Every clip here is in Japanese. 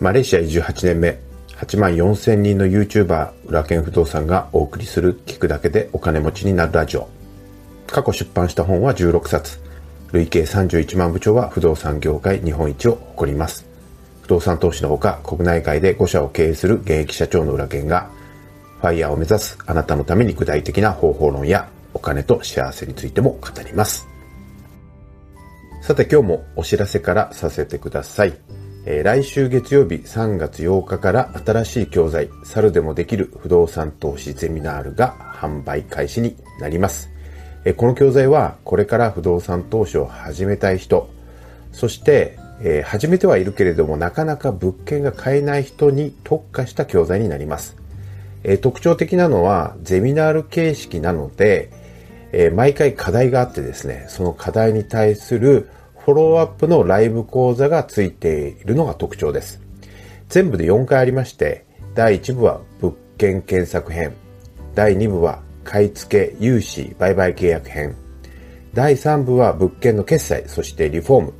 マレーシア移住8年目、8万4千人の YouTuber、裏剣不動産がお送りする聞くだけでお金持ちになるラジオ。過去出版した本は16冊。累計31万部長は不動産業界日本一を誇ります。不動産投資のほか、国内外で5社を経営する現役社長の裏剣が、ファイヤーを目指すあなたのために具体的な方法論やお金と幸せについても語ります。さて今日もお知らせからさせてください。えー、来週月曜日3月8日から新しい教材、猿でもできる不動産投資ゼミナールが販売開始になります。えー、この教材はこれから不動産投資を始めたい人、そして、えー、始めてはいるけれどもなかなか物件が買えない人に特化した教材になります。え特徴的なのはゼミナール形式なので、え毎回課題があってですね、その課題に対するフォローアップのライブ講座がついているのが特徴です。全部で4回ありまして、第1部は物件検索編、第2部は買い付け、融資、売買契約編、第3部は物件の決済、そしてリフォーム、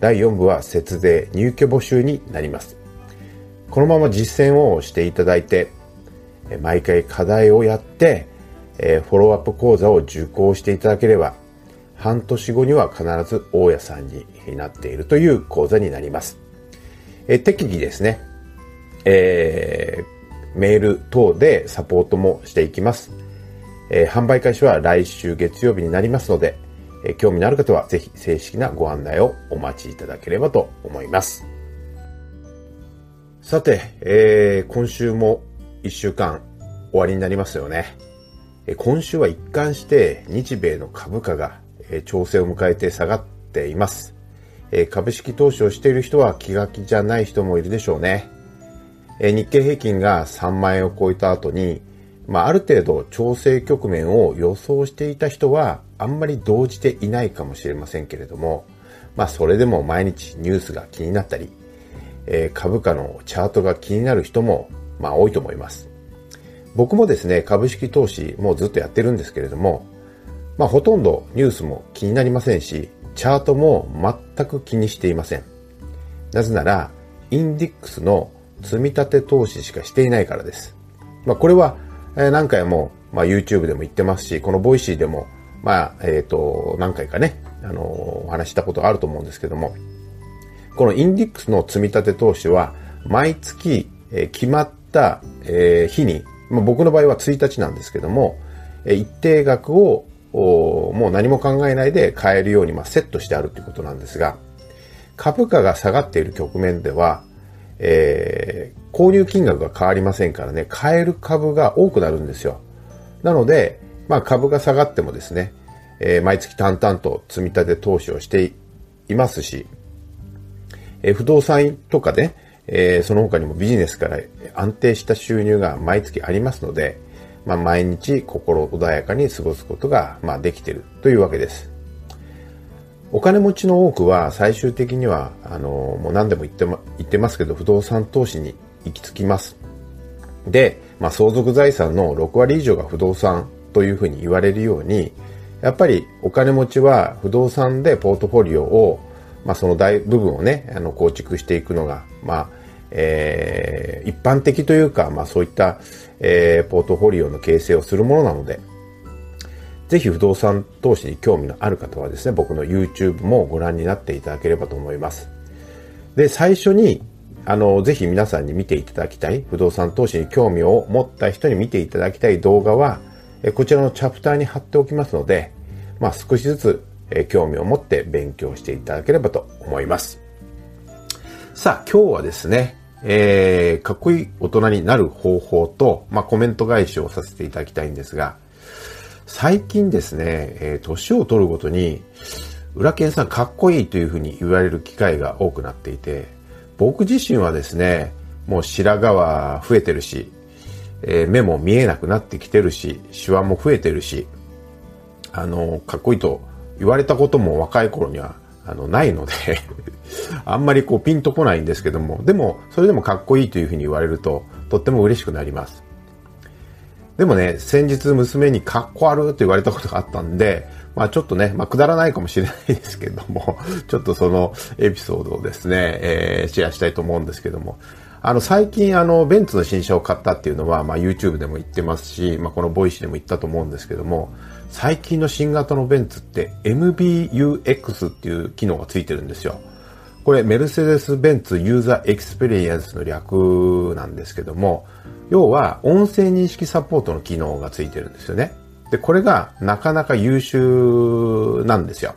第4部は節税、入居募集になります。このまま実践をしていただいて、毎回課題をやって、フォローアップ講座を受講していただければ、半年後には必ず大家さんになっているという講座になります。え適宜ですね、えー、メール等でサポートもしていきます。えー、販売開始は来週月曜日になりますので、えー、興味のある方はぜひ正式なご案内をお待ちいただければと思います。さて、えー、今週も一週間終わりになりますよね。今週は一貫して日米の株価が調整を迎えて下がっています。株式投資をしている人は気が気じゃない人もいるでしょうね。日経平均が3万円を超えた後に、まあ、ある程度調整局面を予想していた人はあんまり動じていないかもしれませんけれども、まあ、それでも毎日ニュースが気になったり、株価のチャートが気になる人も、まあ、多いと思います。僕もですね、株式投資もうずっとやってるんですけれども、まあ、ほとんどニュースも気になりませんし、チャートも全く気にしていません。なぜなら、インデックスの積み立て投資しかしていないからです。まあ、これは、え何回も、まあ、YouTube でも言ってますし、この Voicy でも、まあ、えっ、ー、と、何回かね、あのお話したことがあると思うんですけども、このインデックスの積み立て投資は、毎月、え決まった、え日に、まあ、僕の場合は1日なんですけども、え一定額をもう何も考えないで買えるようにまセットしてあるということなんですが、株価が下がっている局面では、えー、購入金額が変わりませんからね、買える株が多くなるんですよ。なので、まあ株が下がってもですね、えー、毎月淡々と積み立て投資をしていますし、えー、不動産とかね、えー、その他にもビジネスから安定した収入が毎月ありますので、まあ、毎日心穏やかに過ごすことが、まあ、できているというわけです。お金持ちの多くは最終的には、あの、もう何でも言ってま、言ってますけど、不動産投資に行き着きます。で、まあ、相続財産の6割以上が不動産というふうに言われるように、やっぱりお金持ちは不動産でポートフォリオを、まあ、その大部分をね、あの、構築していくのが、まあ、えー、一般的というか、まあそういった、えー、ポートフォリオの形成をするものなので、ぜひ不動産投資に興味のある方はですね、僕の YouTube もご覧になっていただければと思います。で、最初に、あの、ぜひ皆さんに見ていただきたい、不動産投資に興味を持った人に見ていただきたい動画は、こちらのチャプターに貼っておきますので、まあ少しずつ興味を持って勉強していただければと思います。さあ、今日はですね、えー、かっこいい大人になる方法と、まあ、コメント返しをさせていただきたいんですが、最近ですね、えー、年を取るごとに、裏剣さんかっこいいというふうに言われる機会が多くなっていて、僕自身はですね、もう白髪は増えてるし、えー、目も見えなくなってきてるし、シワも増えてるし、あの、かっこいいと言われたことも若い頃にはあの、ないのであんまりこうピンとこないんですけども、でも、それでもかっこいいというふうに言われると、とっても嬉しくなります。でもね、先日娘にかっこ悪って言われたことがあったんで、まあちょっとね、まあくだらないかもしれないですけども、ちょっとそのエピソードをですね、えー、シェアしたいと思うんですけども、あの最近あのベンツの新車を買ったっていうのは、まあ YouTube でも言ってますし、まあこの Voicy でも言ったと思うんですけども、最近の新型のベンツって MBUX っていう機能がついてるんですよ。これメルセデス・ベンツユーザーエクスペリエンスの略なんですけども、要は音声認識サポートの機能がついてるんですよね。で、これがなかなか優秀なんですよ。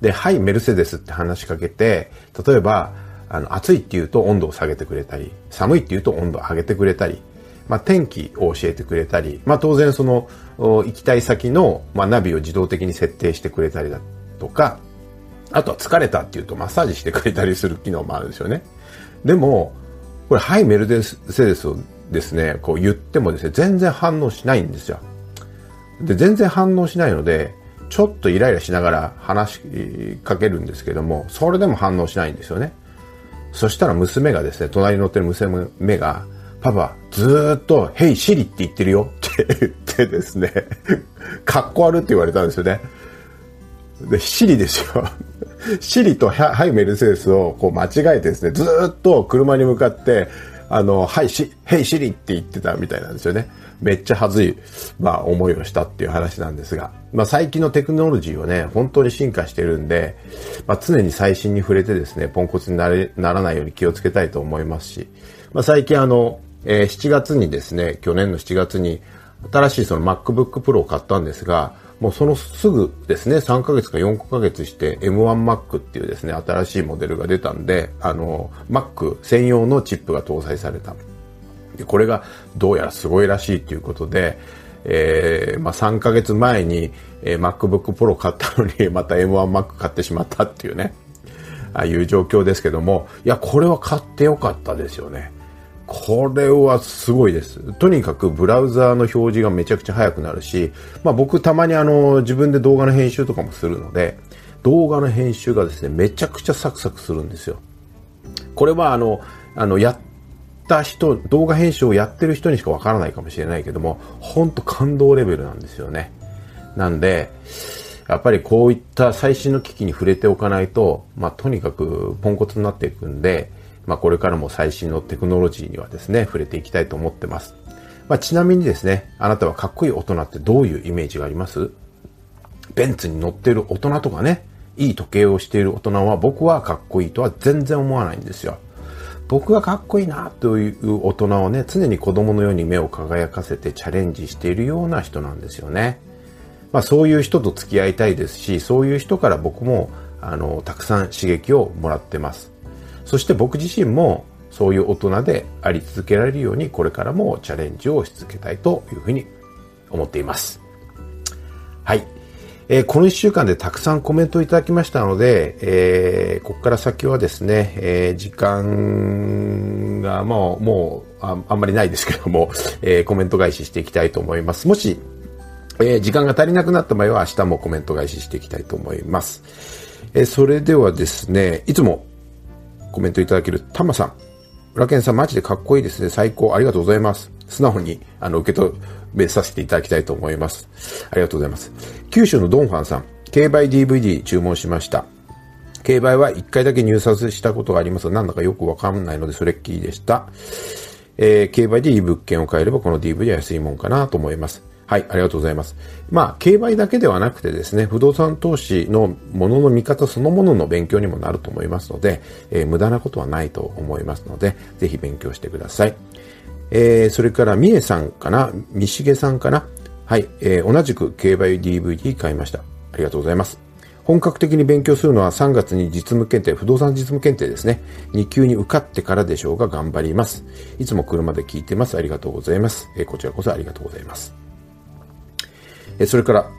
で、はい、メルセデスって話しかけて、例えば、あの、暑いって言うと温度を下げてくれたり、寒いって言うと温度を上げてくれたり、まあ、天気を教えてくれたり、まあ、当然その、行きたい先の、まあ、ナビを自動的に設定してくれたりだとか、あとは疲れたっていうとマッサージしてくれたりする機能もあるんですよね。でも、これ、はい、メルデセデスをですね、こう言ってもですね、全然反応しないんですよ。で、全然反応しないので、ちょっとイライラしながら話しかけるんですけども、それでも反応しないんですよね。そしたら娘がですね、隣に乗ってる娘が、パパ、ずっと、ヘイシリって言ってるよって言ってですね、かっこ悪って言われたんですよね。で、シリですよ。シリとハイメルセデスをこう間違えてですね、ずっと車に向かって、あの、はい、し、ヘイシリって言ってたみたいなんですよね。めっちゃ恥ずい、まあ、思いをしたっていう話なんですが、まあ、最近のテクノロジーはね、本当に進化してるんで、まあ、常に最新に触れてですね、ポンコツになれ、ならないように気をつけたいと思いますし、まあ、最近あの、えー、7月にですね、去年の7月に、新しいその MacBook Pro を買ったんですが、もうそのすぐですね、3ヶ月か4ヶ月して M1Mac っていうですね、新しいモデルが出たんで、あの、Mac 専用のチップが搭載された。で、これがどうやらすごいらしいということで、えー、まあ3ヶ月前に、えー、MacBook Pro 買ったのに、また M1Mac 買ってしまったっていうね、ああいう状況ですけども、いや、これは買ってよかったですよね。これはすごいです。とにかくブラウザーの表示がめちゃくちゃ速くなるし、まあ僕たまにあの自分で動画の編集とかもするので、動画の編集がですね、めちゃくちゃサクサクするんですよ。これはあの、あの、やった人、動画編集をやってる人にしかわからないかもしれないけども、ほんと感動レベルなんですよね。なんで、やっぱりこういった最新の機器に触れておかないと、まあとにかくポンコツになっていくんで、まあ、これからも最新のテクノロジーにはですね、触れていきたいと思ってます。まあ、ちなみにですね、あなたはかっこいい大人ってどういうイメージがあります？ベンツに乗っている大人とかね、いい時計をしている大人は僕はかっこいいとは全然思わないんですよ。僕がかっこいいなという大人をね、常に子供のように目を輝かせてチャレンジしているような人なんですよね。まあそういう人と付き合いたいですし、そういう人から僕も、あの、たくさん刺激をもらってます。そして僕自身もそういう大人であり続けられるようにこれからもチャレンジをし続けたいというふうに思っています。はい。えー、この1週間でたくさんコメントいただきましたので、えー、ここから先はですね、えー、時間がもう、もうあ、あんまりないですけども、えコメント返ししていきたいと思います。もし、え時間が足りなくなった場合は明日もコメント返ししていきたいと思います。えそれではですね、いつもコメントいただけるタマさん。裏剣さんマジでかっこいいですね。最高。ありがとうございます。素直に、あの、受け止めさせていただきたいと思います。ありがとうございます。九州のドンファンさん。競売 DVD 注文しました。競売は1回だけ入札したことがありますが、なんだかよくわかんないので、それっきりでした。えー、競売でいい物件を買えれば、この DVD は安いもんかなと思います。はい、ありがとうございます。まあ、競売だけではなくてですね、不動産投資のものの見方そのものの勉強にもなると思いますので、えー、無駄なことはないと思いますので、ぜひ勉強してください。えー、それから、みえさんかな、みしげさんかな。はい、えー、同じく競売 DVD 買いました。ありがとうございます。本格的に勉強するのは3月に実務検定、不動産実務検定ですね。2級に受かってからでしょうが頑張ります。いつも車で聞いてます。ありがとうございます。えー、こちらこそありがとうございます。えそれから、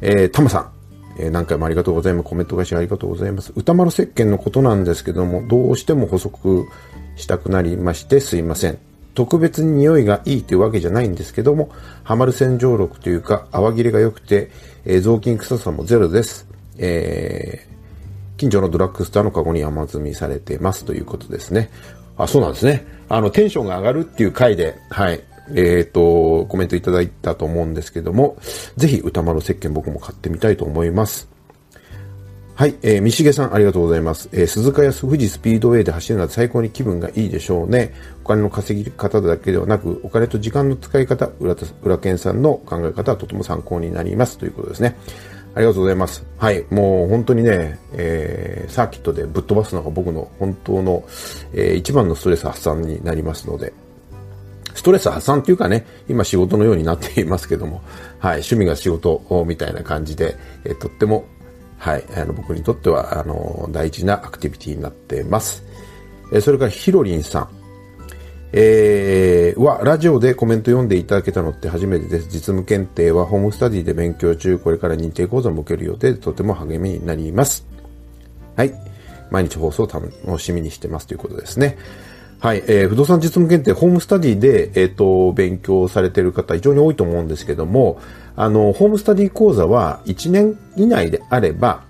えー、タマさん。えー、何回もありがとうございます。コメント返しありがとうございます。歌丸石鹸のことなんですけども、どうしても補足したくなりましてすいません。特別に匂いがいいというわけじゃないんですけども、ハマる洗浄力というか、泡切れが良くて、えー、雑巾臭さもゼロです。えー、近所のドラッグストアのカゴに山積みされてますということですね。あ、そうなんですね。あの、テンションが上がるっていう回で、はい、えっ、ー、と、コメントいただいたと思うんですけども、ぜひ歌丸石鹸僕も買ってみたいと思います。はい、えー、三重さんありがとうございます。えー、鈴鹿や富士スピードウェイで走るのは最高に気分がいいでしょうね。お金の稼ぎ方だけではなく、お金と時間の使い方、裏裏健さんの考え方はとても参考になりますということですね。ありがとうございます。はい。もう本当にね、えー、サーキットでぶっ飛ばすのが僕の本当の、えー、一番のストレス発散になりますので、ストレス発散っていうかね、今仕事のようになっていますけども、はい、趣味が仕事みたいな感じで、え、とってもはい、あの僕にとってはあの大事なアクティビティになっています。それからヒロリンさん。えー、は、ラジオでコメント読んでいただけたのって初めてです。実務検定はホームスタディで勉強中、これから認定講座も受ける予定でとても励みになります。はい。毎日放送を楽しみにしてますということですね。はい、えー、不動産実務検定、ホームスタディで、えっ、ー、と、勉強されている方、非常に多いと思うんですけども、あの、ホームスタディ講座は1年以内であれば、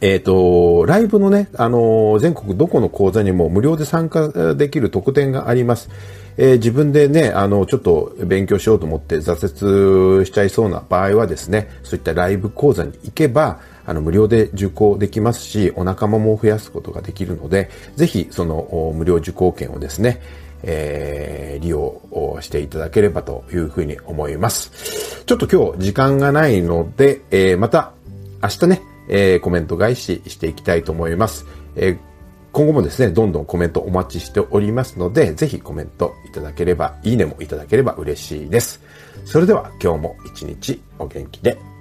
えっ、ー、と、ライブのね、あの、全国どこの講座にも無料で参加できる特典があります。えー、自分でね、あの、ちょっと勉強しようと思って挫折しちゃいそうな場合はですね、そういったライブ講座に行けば、あの、無料で受講できますし、お仲間も増やすことができるので、ぜひ、その、無料受講券をですね、えー、利用していただければというふうに思います。ちょっと今日時間がないので、えー、また明日ね、えー、コメント返ししていきたいと思います。えー、今後もですね、どんどんコメントお待ちしておりますので、ぜひコメントいただければ、いいねもいただければ嬉しいです。それでは今日も一日お元気で。